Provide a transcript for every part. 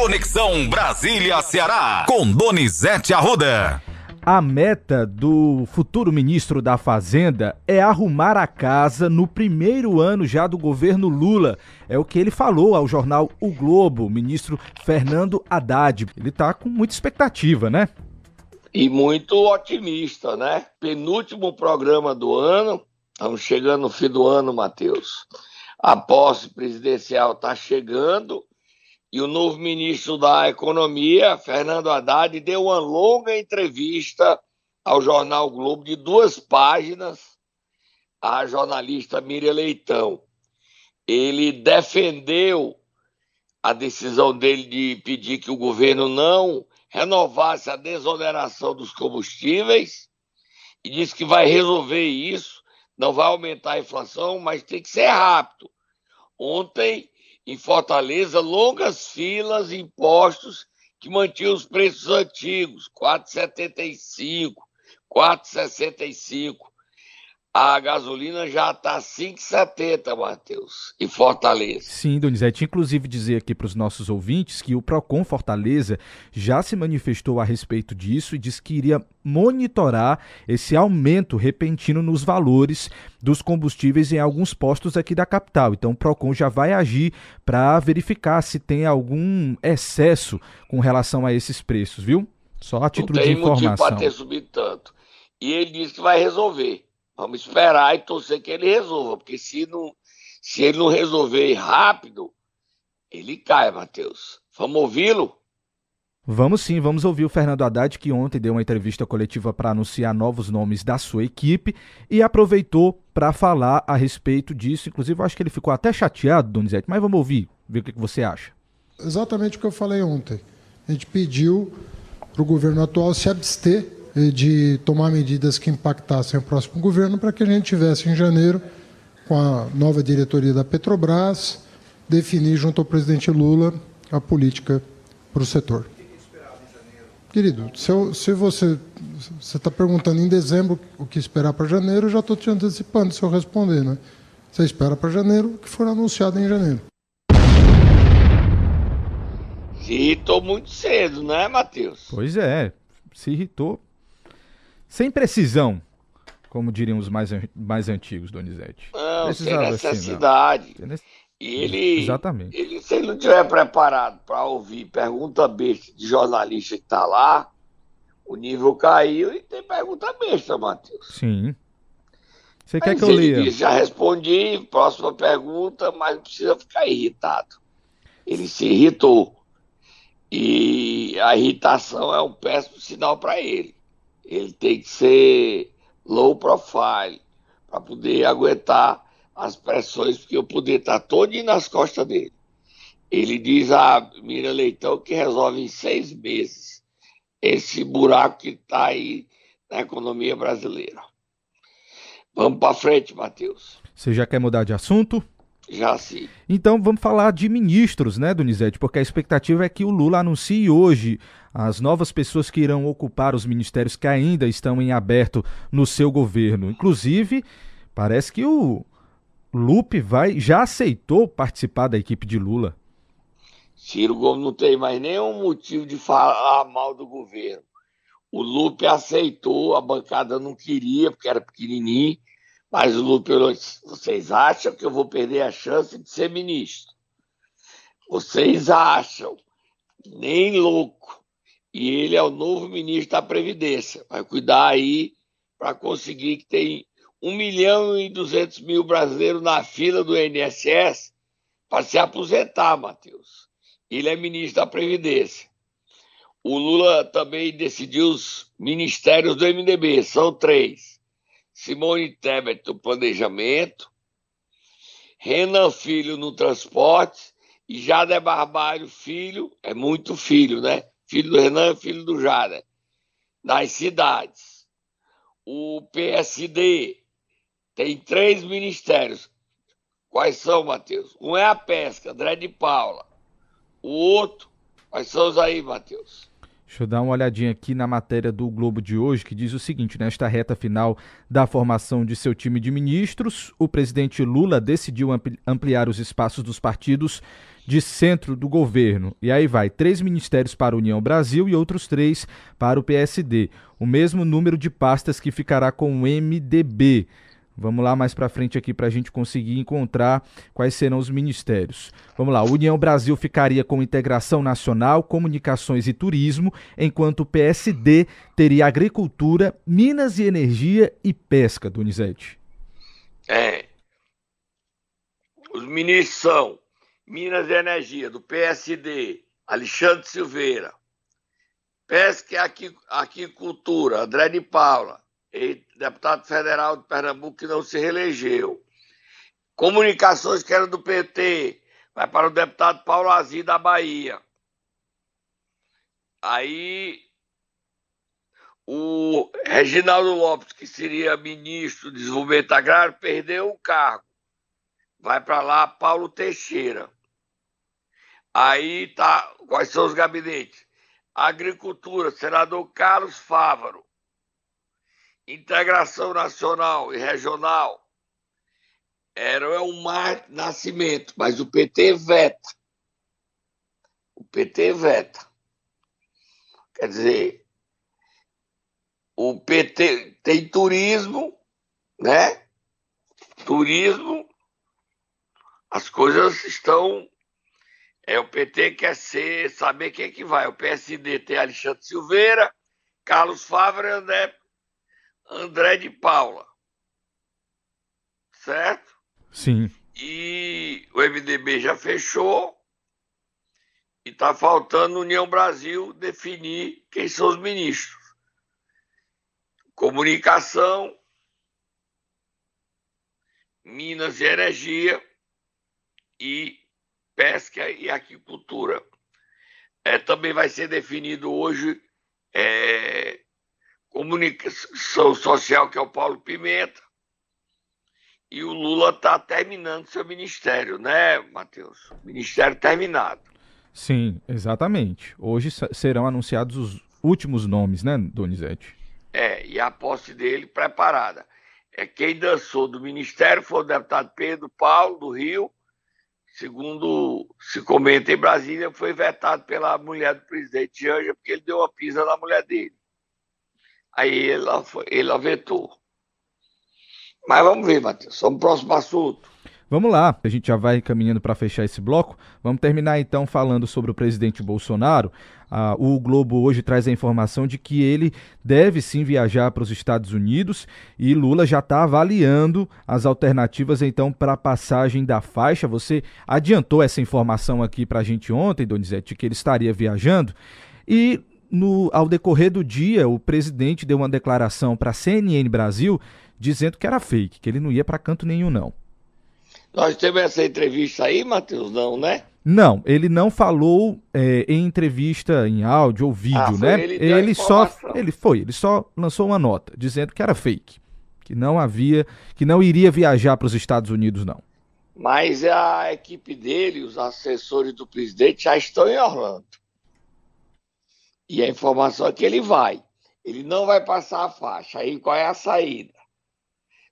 Conexão Brasília-Ceará, com Donizete Arruda. A meta do futuro ministro da Fazenda é arrumar a casa no primeiro ano já do governo Lula. É o que ele falou ao jornal O Globo, o ministro Fernando Haddad. Ele está com muita expectativa, né? E muito otimista, né? Penúltimo programa do ano, estamos chegando no fim do ano, Matheus. A posse presidencial está chegando e o novo ministro da Economia, Fernando Haddad, deu uma longa entrevista ao jornal Globo de duas páginas à jornalista Miriam Leitão. Ele defendeu a decisão dele de pedir que o governo não renovasse a desoneração dos combustíveis e disse que vai resolver isso, não vai aumentar a inflação, mas tem que ser rápido. Ontem em Fortaleza longas filas em postos que mantinham os preços antigos, 4,75, 4,65. A gasolina já está 5,70, Matheus, em Fortaleza. Sim, Donizete. Inclusive dizer aqui para os nossos ouvintes que o Procon Fortaleza já se manifestou a respeito disso e disse que iria monitorar esse aumento repentino nos valores dos combustíveis em alguns postos aqui da capital. Então o Procon já vai agir para verificar se tem algum excesso com relação a esses preços, viu? Só a título de informação. Não tem motivo para ter subido tanto. E ele disse que vai resolver. Vamos esperar e torcer que ele resolva, porque se, não, se ele não resolver rápido, ele cai, Matheus. Vamos ouvi-lo? Vamos sim, vamos ouvir o Fernando Haddad, que ontem deu uma entrevista coletiva para anunciar novos nomes da sua equipe e aproveitou para falar a respeito disso. Inclusive, eu acho que ele ficou até chateado, Donizete, mas vamos ouvir, ver o que você acha. Exatamente o que eu falei ontem. A gente pediu para o governo atual se abster de tomar medidas que impactassem o próximo governo para que a gente tivesse em janeiro, com a nova diretoria da Petrobras, definir junto ao presidente Lula a política para o setor. Querido, se, eu, se você está perguntando em dezembro o que esperar para janeiro, eu já estou te antecipando se eu responder, né? Você espera para janeiro o que for anunciado em janeiro. Se irritou muito cedo, né, Matheus? Pois é, se irritou sem precisão, como diriam os mais, mais antigos, Donizete. Não, Precisava sem necessidade. Assim. E ele, Exatamente. Ele, se ele não estiver preparado para ouvir pergunta besta de jornalista que está lá, o nível caiu e tem pergunta besta, Matheus. Sim. Você quer que eu leia? Disse, já respondi, próxima pergunta, mas não precisa ficar irritado. Ele se irritou. E a irritação é um péssimo sinal para ele ele tem que ser low profile para poder aguentar as pressões, porque o poder está todo nas costas dele. Ele diz a Mira Leitão que resolve em seis meses esse buraco que está aí na economia brasileira. Vamos para frente, Matheus. Você já quer mudar de assunto? Já sim. Então vamos falar de ministros, né, Donizete? Porque a expectativa é que o Lula anuncie hoje as novas pessoas que irão ocupar os ministérios que ainda estão em aberto no seu governo. Inclusive, parece que o Lupe vai, já aceitou participar da equipe de Lula. Ciro Gomes não tem mais nenhum motivo de falar mal do governo. O Lupe aceitou, a bancada não queria, porque era pequenininho mas Lupe vocês acham que eu vou perder a chance de ser ministro? Vocês acham? Nem louco. E ele é o novo ministro da Previdência. Vai cuidar aí para conseguir que tem 1 milhão e 200 mil brasileiros na fila do INSS para se aposentar, Matheus. Ele é ministro da Previdência. O Lula também decidiu os ministérios do MDB, são três. Simone Tebet no planejamento, Renan Filho no transporte e Jader Barbalho Filho, é muito filho, né? Filho do Renan, filho do Jader, nas cidades. O PSD tem três ministérios. Quais são, Matheus? Um é a pesca, André de Paula. O outro, quais são os aí, Matheus? Deixa eu dar uma olhadinha aqui na matéria do Globo de hoje, que diz o seguinte: nesta reta final da formação de seu time de ministros, o presidente Lula decidiu ampliar os espaços dos partidos de centro do governo. E aí vai: três ministérios para a União Brasil e outros três para o PSD. O mesmo número de pastas que ficará com o MDB. Vamos lá mais para frente aqui para a gente conseguir encontrar quais serão os ministérios. Vamos lá, União Brasil ficaria com Integração Nacional, Comunicações e Turismo, enquanto o PSD teria Agricultura, Minas e Energia e Pesca, Donizete. É. Os ministros são Minas e Energia, do PSD, Alexandre Silveira. Pesca e Aquicultura, André de Paula deputado federal de Pernambuco que não se reelegeu. Comunicações que era do PT, vai para o deputado Paulo Azir da Bahia. Aí o Reginaldo Lopes, que seria ministro do Desenvolvimento Agrário, perdeu o cargo. Vai para lá Paulo Teixeira. Aí tá, quais são os gabinetes? Agricultura, senador Carlos Fávaro integração nacional e regional era o Mar Nascimento, mas o PT veta. O PT veta. Quer dizer, o PT tem turismo, né? Turismo, as coisas estão. É, o PT quer ser, saber quem é que vai. O PSD tem Alexandre Silveira, Carlos Favre André André de Paula. Certo? Sim. E o MDB já fechou. E está faltando União Brasil definir quem são os ministros. Comunicação, Minas e Energia e Pesca e Agricultura. É, também vai ser definido hoje é, comunicação social, que é o Paulo Pimenta, e o Lula está terminando seu ministério, né, Matheus? Ministério terminado. Sim, exatamente. Hoje serão anunciados os últimos nomes, né, Donizete? É, e a posse dele preparada. É quem dançou do ministério foi o deputado Pedro Paulo, do Rio. Segundo se comenta em Brasília, foi vetado pela mulher do presidente Janja, porque ele deu uma pisa na mulher dele. Aí ela, foi, ela vetou. Mas vamos ver, Matheus. Vamos pro próximo assunto. Vamos lá, a gente já vai caminhando para fechar esse bloco. Vamos terminar então falando sobre o presidente Bolsonaro. Ah, o Globo hoje traz a informação de que ele deve sim viajar para os Estados Unidos e Lula já está avaliando as alternativas então para a passagem da faixa. Você adiantou essa informação aqui para a gente ontem, Donizete, que ele estaria viajando. E no, ao decorrer do dia, o presidente deu uma declaração para a CNN Brasil dizendo que era fake, que ele não ia para canto nenhum, não. Nós temos essa entrevista aí, Matheus, não, né? Não, ele não falou é, em entrevista em áudio ou vídeo, ah, né? Ele, ele só ele foi, ele só lançou uma nota dizendo que era fake, que não havia, que não iria viajar para os Estados Unidos, não. Mas a equipe dele, os assessores do presidente já estão em Orlando. E a informação é que ele vai. Ele não vai passar a faixa. Aí qual é a saída?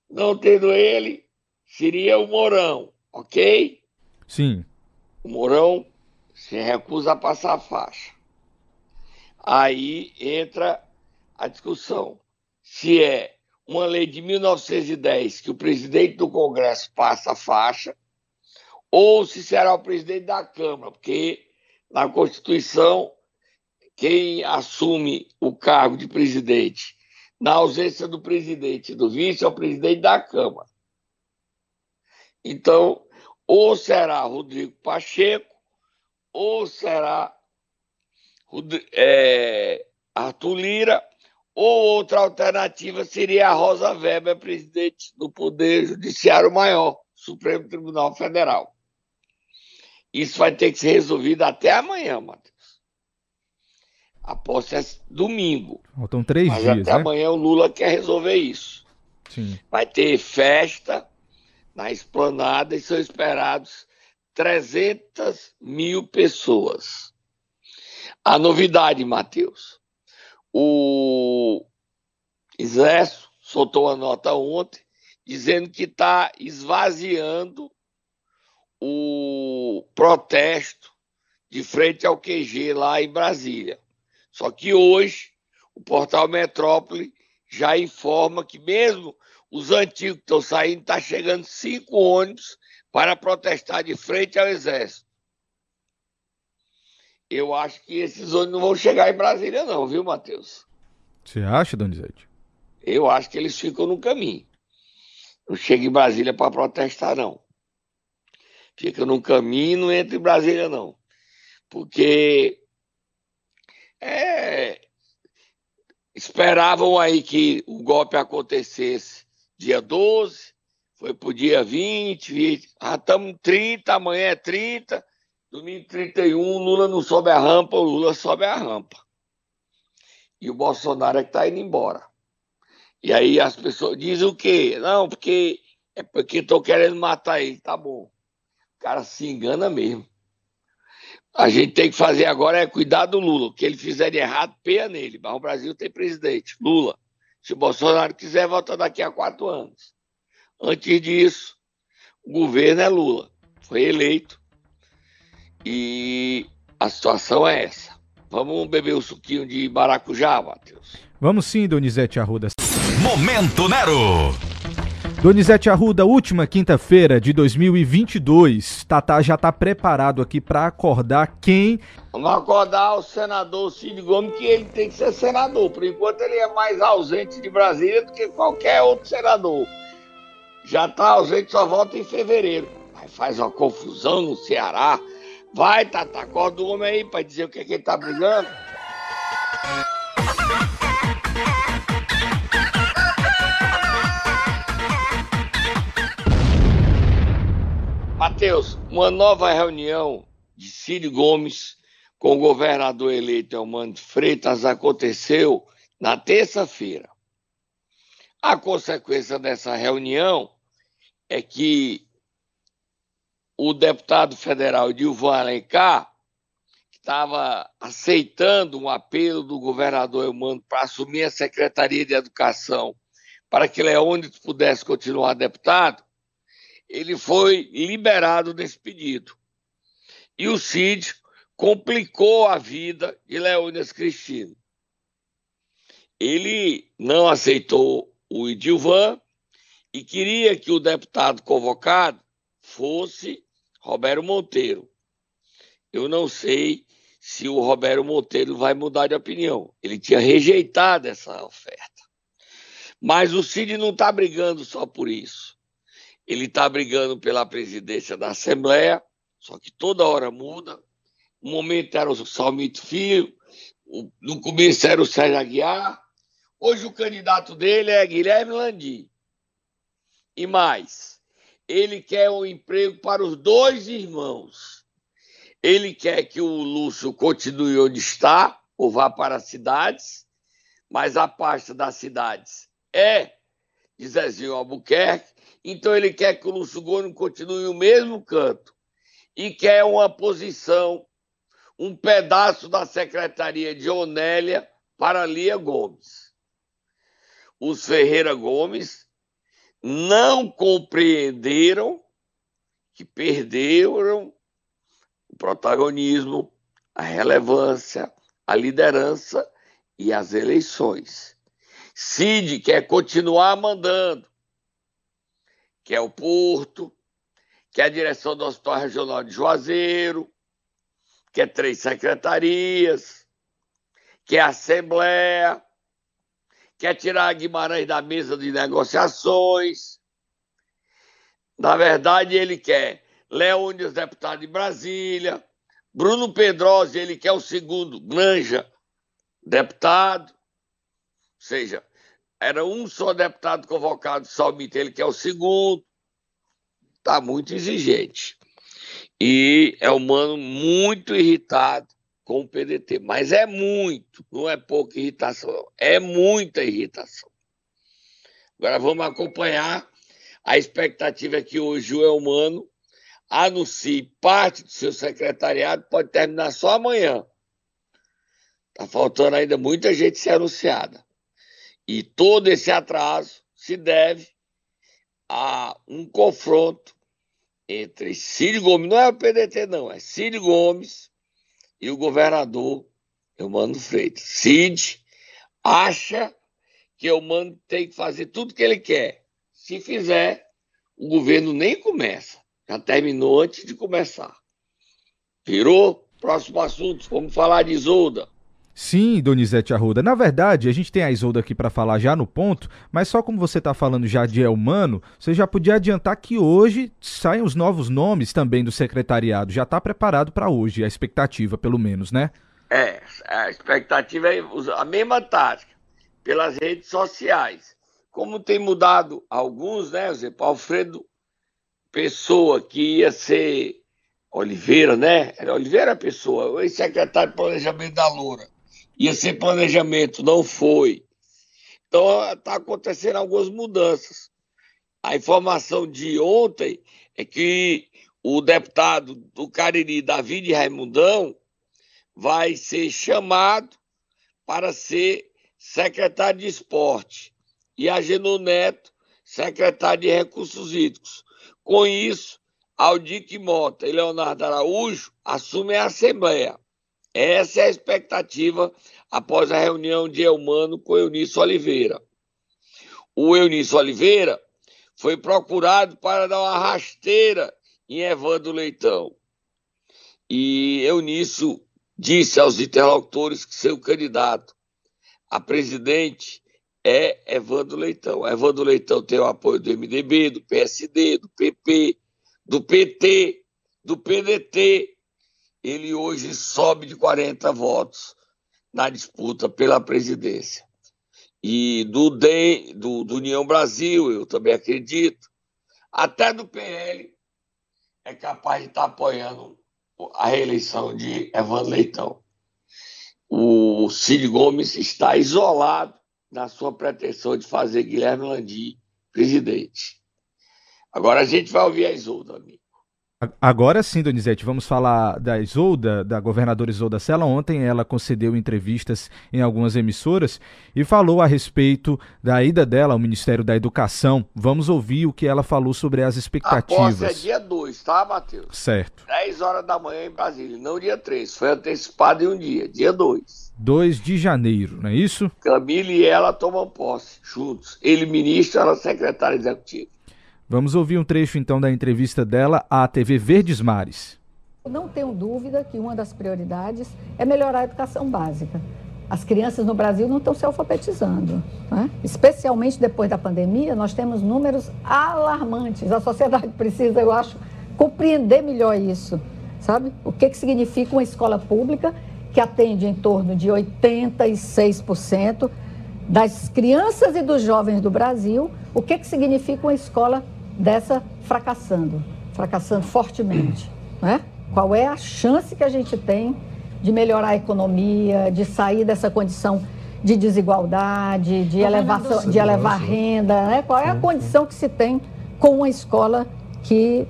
Não tendo ele, seria o Mourão, ok? Sim. O Mourão se recusa a passar a faixa. Aí entra a discussão. Se é uma lei de 1910 que o presidente do Congresso passa a faixa, ou se será o presidente da Câmara, porque na Constituição quem assume o cargo de presidente na ausência do presidente do vice é o presidente da Câmara. Então, ou será Rodrigo Pacheco, ou será é, Arthur Lira, ou outra alternativa seria a Rosa Weber, presidente do Poder Judiciário Maior, Supremo Tribunal Federal. Isso vai ter que ser resolvido até amanhã, Matheus. A posse é domingo. Faltam três mas dias. Até né? amanhã o Lula quer resolver isso. Sim. Vai ter festa na esplanada e são esperados 300 mil pessoas. A novidade, Matheus. O Exército soltou uma nota ontem dizendo que está esvaziando o protesto de frente ao QG lá em Brasília. Só que hoje o portal Metrópole já informa que mesmo os antigos que estão saindo, está chegando cinco ônibus para protestar de frente ao Exército. Eu acho que esses ônibus não vão chegar em Brasília, não, viu, Matheus? Você acha, Donizete? Eu acho que eles ficam no caminho. Não chega em Brasília para protestar, não. Fica no caminho e não entra em Brasília, não. Porque é, esperavam aí que o golpe acontecesse dia 12, foi para o dia 20, 20. Ah, estamos 30, amanhã é 30, domingo 31, Lula não sobe a rampa, o Lula sobe a rampa. E o Bolsonaro é que está indo embora. E aí as pessoas dizem o quê? Não, porque é porque estão querendo matar ele. Tá bom. O cara se engana mesmo. A gente tem que fazer agora é cuidar do Lula. O que ele fizer de errado, peia nele. Mas o Brasil tem presidente, Lula. Se o Bolsonaro quiser, volta daqui a quatro anos. Antes disso, o governo é Lula. Foi eleito. E a situação é essa. Vamos beber o um suquinho de maracujá, Matheus? Vamos sim, Donizete Arruda. Momento Nero. Donizete Arruda, última quinta-feira de 2022. Tatá já está preparado aqui para acordar quem? Vamos acordar o senador Cid Gomes, que ele tem que ser senador. Por enquanto, ele é mais ausente de Brasília do que qualquer outro senador. Já está ausente, só volta em fevereiro. Aí faz uma confusão no Ceará. Vai, Tatá, acorda o homem aí para dizer o que, é que ele está brigando. Matheus, uma nova reunião de Ciro Gomes com o governador eleito Elmando Freitas aconteceu na terça-feira. A consequência dessa reunião é que o deputado federal Dilvan Alencar, estava aceitando um apelo do governador Elmando para assumir a Secretaria de Educação para que Leônidas pudesse continuar deputado, ele foi liberado desse pedido. E o Cid complicou a vida de Leônidas Cristino. Ele não aceitou o Idilvan e queria que o deputado convocado fosse Roberto Monteiro. Eu não sei se o Roberto Monteiro vai mudar de opinião. Ele tinha rejeitado essa oferta. Mas o Cid não está brigando só por isso. Ele está brigando pela presidência da Assembleia, só que toda hora muda. Um momento era o Salmito Filho, no começo era o Sérgio Aguiar. Hoje o candidato dele é Guilherme Landi. E mais, ele quer um emprego para os dois irmãos. Ele quer que o Lúcio continue onde está, ou vá para as cidades, mas a pasta das cidades é de Zezinho Albuquerque, então ele quer que o Lúcio Gomes continue no mesmo canto e quer uma posição, um pedaço da secretaria de Onélia para Lia Gomes. Os Ferreira Gomes não compreenderam que perderam o protagonismo, a relevância, a liderança e as eleições. Cid quer continuar mandando, que é o Porto, que é a direção do Hospital Regional de Juazeiro, que é três secretarias, que é a Assembleia, quer tirar Guimarães da mesa de negociações. Na verdade, ele quer Leônidas, deputado de Brasília, Bruno Pedrosa, ele quer o segundo, Granja, deputado. Ou seja, era um só deputado convocado, somente ele que é o segundo. Está muito exigente. E é um mano muito irritado com o PDT. Mas é muito, não é pouca irritação, é muita irritação. Agora vamos acompanhar. A expectativa é que o Elmano anuncie parte do seu secretariado, pode terminar só amanhã. Está faltando ainda muita gente ser anunciada. E todo esse atraso se deve a um confronto entre Ciro Gomes, não é o PDT, não, é Ciro Gomes e o governador Eumano Freitas. Cid acha que Eumano tem que fazer tudo que ele quer. Se fizer, o governo nem começa. Já terminou antes de começar. Virou? Próximo assunto, vamos falar de Isolda. Sim, Donizete Arruda. Na verdade, a gente tem a Isolda aqui para falar já no ponto, mas só como você está falando já de Elmano, você já podia adiantar que hoje saem os novos nomes também do secretariado. Já está preparado para hoje, a expectativa, pelo menos, né? É, a expectativa é a mesma tática, pelas redes sociais. Como tem mudado alguns, né, Zé Alfredo Pessoa, que ia ser Oliveira, né? Oliveira Pessoa, o ex-secretário de Planejamento da Loura ia ser planejamento, não foi. Então está acontecendo algumas mudanças. A informação de ontem é que o deputado do Cariri, David Raimundão, vai ser chamado para ser secretário de esporte e a Geno Neto, secretário de recursos hídricos. Com isso, Aldic Mota e Leonardo Araújo assumem a Assembleia. Essa é a expectativa após a reunião de Elmano com Eunício Oliveira. O Eunício Oliveira foi procurado para dar uma rasteira em Evandro Leitão. E Eunício disse aos interlocutores que seu candidato a presidente é Evandro Leitão. Evandro Leitão tem o apoio do MDB, do PSD, do PP, do PT, do PDT ele hoje sobe de 40 votos na disputa pela presidência. E do, DEM, do, do União Brasil, eu também acredito, até do PL, é capaz de estar apoiando a reeleição de Evandro Leitão. O Cid Gomes está isolado na sua pretensão de fazer Guilherme Landim presidente. Agora a gente vai ouvir a Isolda, amigo. Agora sim, Donizete, vamos falar da Isolda, da governadora Isolda Sela. Ontem ela concedeu entrevistas em algumas emissoras e falou a respeito da ida dela ao Ministério da Educação. Vamos ouvir o que ela falou sobre as expectativas. A posse é dia 2, tá, Matheus? Certo. 10 horas da manhã em Brasília, não dia 3. Foi antecipado em um dia, dia 2. 2 de janeiro, não é isso? Camila e ela tomam posse juntos. Ele ministro, ela secretária executiva. Vamos ouvir um trecho então da entrevista dela à TV Verdes Mares. Não tenho dúvida que uma das prioridades é melhorar a educação básica. As crianças no Brasil não estão se alfabetizando. Né? Especialmente depois da pandemia, nós temos números alarmantes. A sociedade precisa, eu acho, compreender melhor isso. Sabe? O que, que significa uma escola pública que atende em torno de 86% das crianças e dos jovens do Brasil? O que, que significa uma escola dessa fracassando, fracassando fortemente. Né? Qual é a chance que a gente tem de melhorar a economia, de sair dessa condição de desigualdade, de, elevação, de elevar renda? Né? Qual é a condição que se tem com uma escola que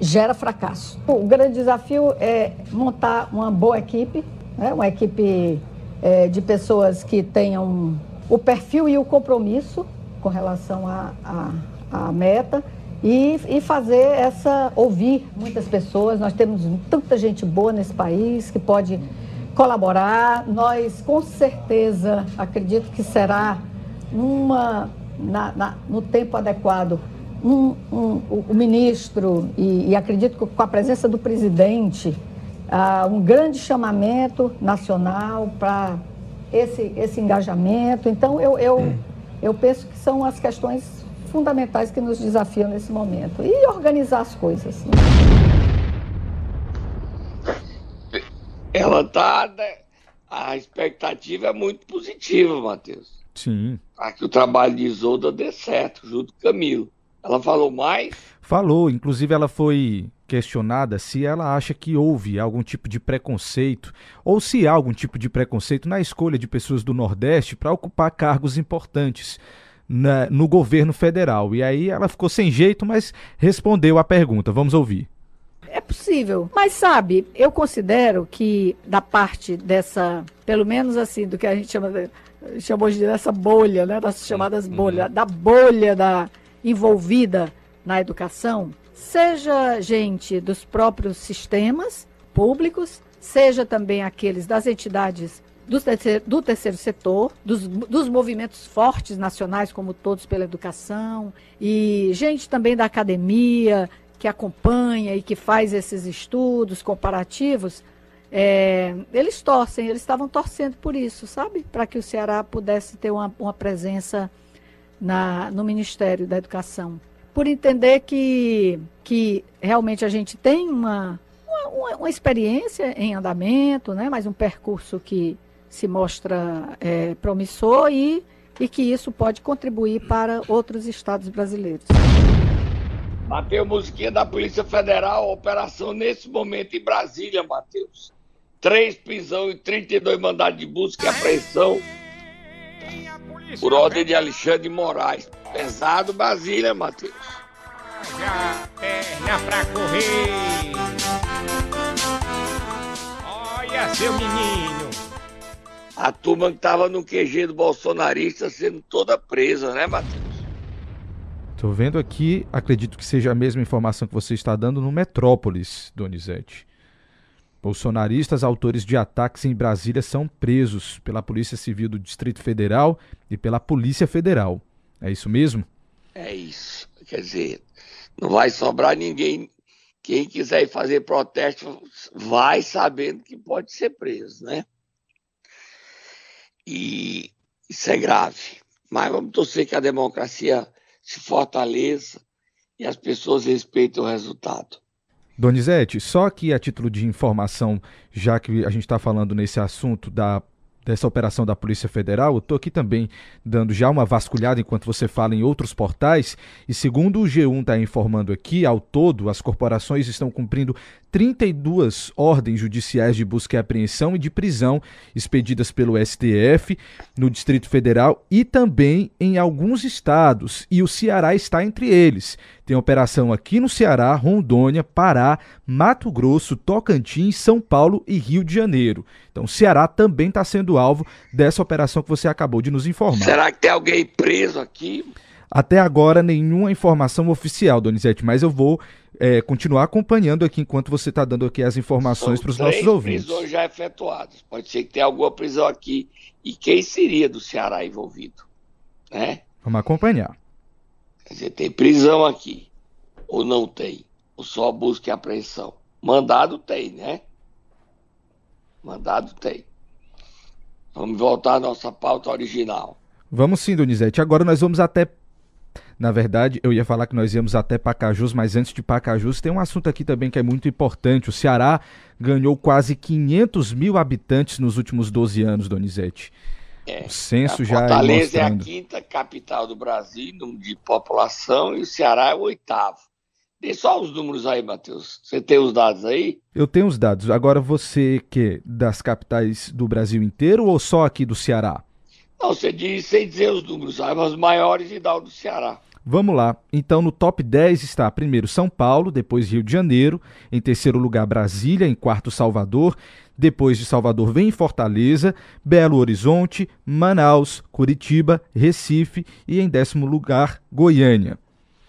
gera fracasso? O grande desafio é montar uma boa equipe, né? uma equipe é, de pessoas que tenham o perfil e o compromisso com relação à meta e, e fazer essa ouvir muitas pessoas. Nós temos tanta gente boa nesse país que pode colaborar. Nós, com certeza, acredito que será uma, na, na, no tempo adequado, um, um, o ministro, e, e, acredito que com a presença do presidente, um grande chamamento nacional para esse, esse engajamento. Então, eu, eu, eu penso que são as questões fundamentais que nos desafiam nesse momento. E organizar as coisas. Né? Ela está. Né? A expectativa é muito positiva, Matheus. Sim. Para que o trabalho de Isolda dê certo, junto com Camilo. Ela falou mais? Falou, inclusive ela foi questionada se ela acha que houve algum tipo de preconceito ou se há algum tipo de preconceito na escolha de pessoas do Nordeste para ocupar cargos importantes na, no governo federal. E aí ela ficou sem jeito, mas respondeu a pergunta. Vamos ouvir. é possível. Mas sabe, eu considero que da parte dessa, pelo menos assim, do que a gente chama de, chamou de dessa bolha, né, das chamadas uhum. bolhas, da bolha da envolvida na educação, seja gente dos próprios sistemas públicos, seja também aqueles das entidades do terceiro, do terceiro setor, dos, dos movimentos fortes nacionais, como Todos pela Educação, e gente também da academia, que acompanha e que faz esses estudos comparativos, é, eles torcem, eles estavam torcendo por isso, sabe? Para que o Ceará pudesse ter uma, uma presença na, no Ministério da Educação. Por entender que, que realmente a gente tem uma, uma, uma experiência em andamento, né? mas um percurso que se mostra é, promissor e, e que isso pode contribuir para outros estados brasileiros. Bateu musiquinha da Polícia Federal, operação nesse momento em Brasília, Matheus. Três prisão e 32 mandados de busca e apreensão por ordem de Alexandre Moraes. Pesado Brasília, Matheus. Já perna pra correr. Olha, seu menino. A turma que tava no QG do bolsonarista sendo toda presa, né, Matheus? Estou vendo aqui, acredito que seja a mesma informação que você está dando no Metrópolis, Donizete. Bolsonaristas autores de ataques em Brasília são presos pela Polícia Civil do Distrito Federal e pela Polícia Federal. É isso mesmo? É isso. Quer dizer, não vai sobrar ninguém. Quem quiser ir fazer protesto vai sabendo que pode ser preso, né? E isso é grave. Mas vamos torcer que a democracia se fortaleça e as pessoas respeitem o resultado. Donizete, só que a título de informação, já que a gente está falando nesse assunto da dessa operação da Polícia Federal, eu estou aqui também dando já uma vasculhada enquanto você fala em outros portais, e segundo o G1 está informando aqui, ao todo, as corporações estão cumprindo 32 ordens judiciais de busca e apreensão e de prisão expedidas pelo STF no Distrito Federal e também em alguns estados, e o Ceará está entre eles. Tem operação aqui no Ceará, Rondônia, Pará, Mato Grosso, Tocantins, São Paulo e Rio de Janeiro. Então, o Ceará também está sendo alvo dessa operação que você acabou de nos informar. Será que tem alguém preso aqui? Até agora, nenhuma informação oficial, Donizete, mas eu vou é, continuar acompanhando aqui enquanto você está dando aqui as informações para os nossos ouvintes. prisões já efetuadas. Pode ser que tenha alguma prisão aqui. E quem seria do Ceará envolvido? Né? Vamos acompanhar. Quer dizer, tem prisão aqui. Ou não tem? Ou só busca e apreensão? Mandado tem, né? Mandado tem. Vamos voltar à nossa pauta original. Vamos sim, Donizete. Agora nós vamos até. Na verdade, eu ia falar que nós íamos até Pacajus, mas antes de Pacajus, tem um assunto aqui também que é muito importante. O Ceará ganhou quase 500 mil habitantes nos últimos 12 anos, Donizete. É, o censo já Fortaleza é a quinta capital do Brasil, de população, e o Ceará é o oitavo. Dê só os números aí, Matheus. Você tem os dados aí? Eu tenho os dados. Agora você que das capitais do Brasil inteiro ou só aqui do Ceará? Não, você diz sem dizer os números, aí os maiores e dá o do Ceará. Vamos lá. Então, no top 10 está primeiro São Paulo, depois Rio de Janeiro, em terceiro lugar Brasília, em quarto Salvador, depois de Salvador vem Fortaleza, Belo Horizonte, Manaus, Curitiba, Recife e em décimo lugar Goiânia.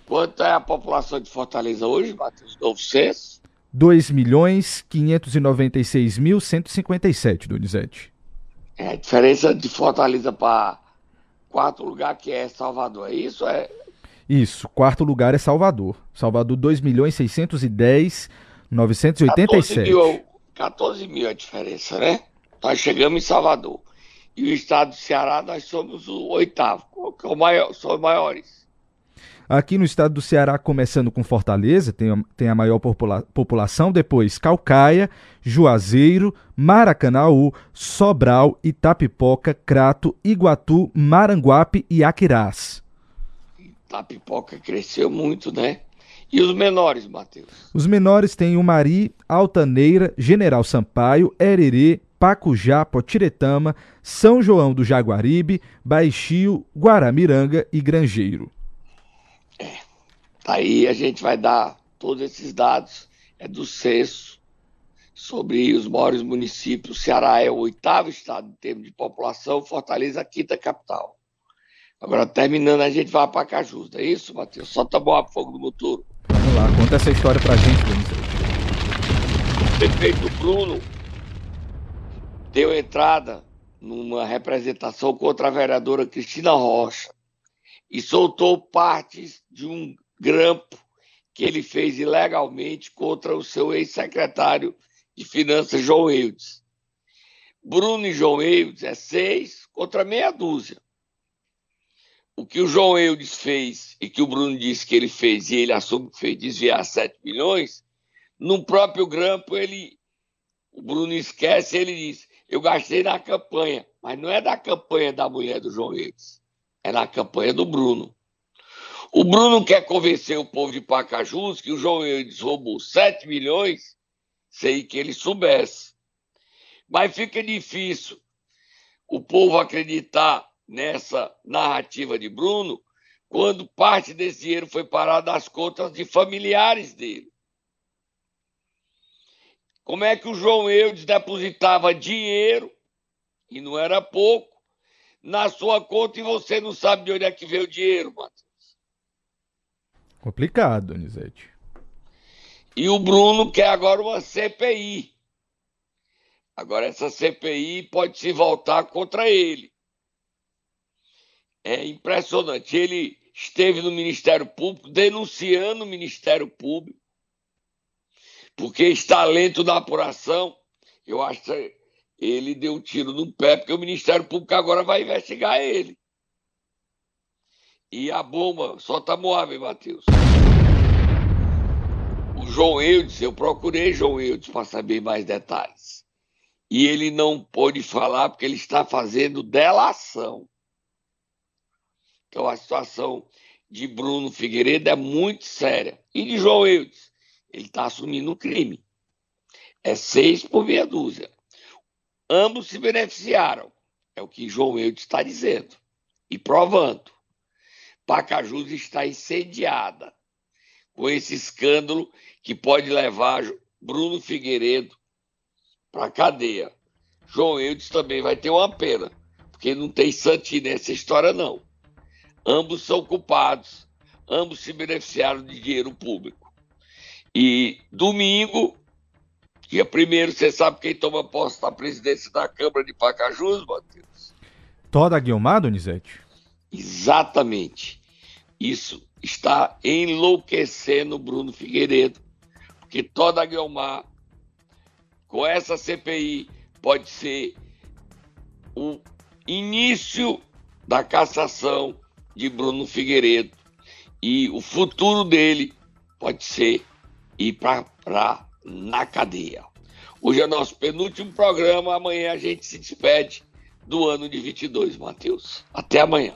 Quanto é a população de Fortaleza hoje, Matheus? Novo censo? 2 milhões 596 mil 157, Donizete. É, a diferença de Fortaleza para quarto lugar que é Salvador, é isso? É... Isso, quarto lugar é Salvador. Salvador 2 milhões 610 987. 14 mil, 14 mil é a diferença, né? Nós chegamos em Salvador. E o estado do Ceará, nós somos o oitavo, que é o maior, são os maiores. Aqui no estado do Ceará, começando com Fortaleza, tem, tem a maior popula população, depois Calcaia, Juazeiro, Maracanaú, Sobral, Itapipoca, Crato, Iguatu, Maranguape e Aquirás. Itapipoca cresceu muito, né? E os menores, Matheus? Os menores têm Umari, Altaneira, General Sampaio, Hererê, Pacujá, Potiretama, São João do Jaguaribe, Baixio, Guaramiranga e Grangeiro. Aí a gente vai dar todos esses dados é do censo sobre os maiores municípios. O Ceará é o oitavo estado em termos de população, Fortaleza a quinta capital. Agora, terminando, a gente vai para Cajus, não é isso, Matheus? Solta a bola fogo do motor. Lá, conta essa história pra gente. O prefeito Bruno deu entrada numa representação contra a vereadora Cristina Rocha e soltou partes de um grampo que ele fez ilegalmente contra o seu ex-secretário de Finanças, João Eudes. Bruno e João Eudes é seis contra meia dúzia. O que o João Eudes fez e que o Bruno disse que ele fez e ele assume que fez desviar 7 milhões, no próprio grampo ele, o Bruno esquece, ele diz, eu gastei na campanha, mas não é da campanha da mulher do João Eudes, é na campanha do Bruno. O Bruno quer convencer o povo de Pacajus que o João Eudes roubou 7 milhões sem que ele soubesse. Mas fica difícil o povo acreditar nessa narrativa de Bruno quando parte desse dinheiro foi parar nas contas de familiares dele. Como é que o João Eudes depositava dinheiro, e não era pouco, na sua conta e você não sabe de onde é que veio o dinheiro, Matheus? Complicado, Donizete. E o Bruno quer agora uma CPI. Agora, essa CPI pode se voltar contra ele. É impressionante. Ele esteve no Ministério Público denunciando o Ministério Público, porque está lento na apuração. Eu acho que ele deu um tiro no pé, porque o Ministério Público agora vai investigar ele. E a bomba só tá móvel, Matheus. O João Eudes, eu procurei João Eudes para saber mais detalhes. E ele não pôde falar porque ele está fazendo delação. Então a situação de Bruno Figueiredo é muito séria. E de João Eudes, ele está assumindo um crime. É seis por meia dúzia. Ambos se beneficiaram. É o que João Eudes está dizendo e provando. Pacajus está incendiada com esse escândalo que pode levar Bruno Figueiredo para a cadeia. João Eudes também vai ter uma pena, porque não tem santinho nessa história, não. Ambos são culpados, ambos se beneficiaram de dinheiro público. E domingo, dia primeiro, você sabe quem toma posse da presidência da Câmara de Pacajus, Matheus? Toda Guilmar, Donizete? Exatamente. Isso está enlouquecendo Bruno Figueiredo, porque toda Guilmar, com essa CPI, pode ser o início da cassação de Bruno Figueiredo e o futuro dele pode ser ir para na cadeia. Hoje é nosso penúltimo programa, amanhã a gente se despede do ano de 22, Matheus. Até amanhã.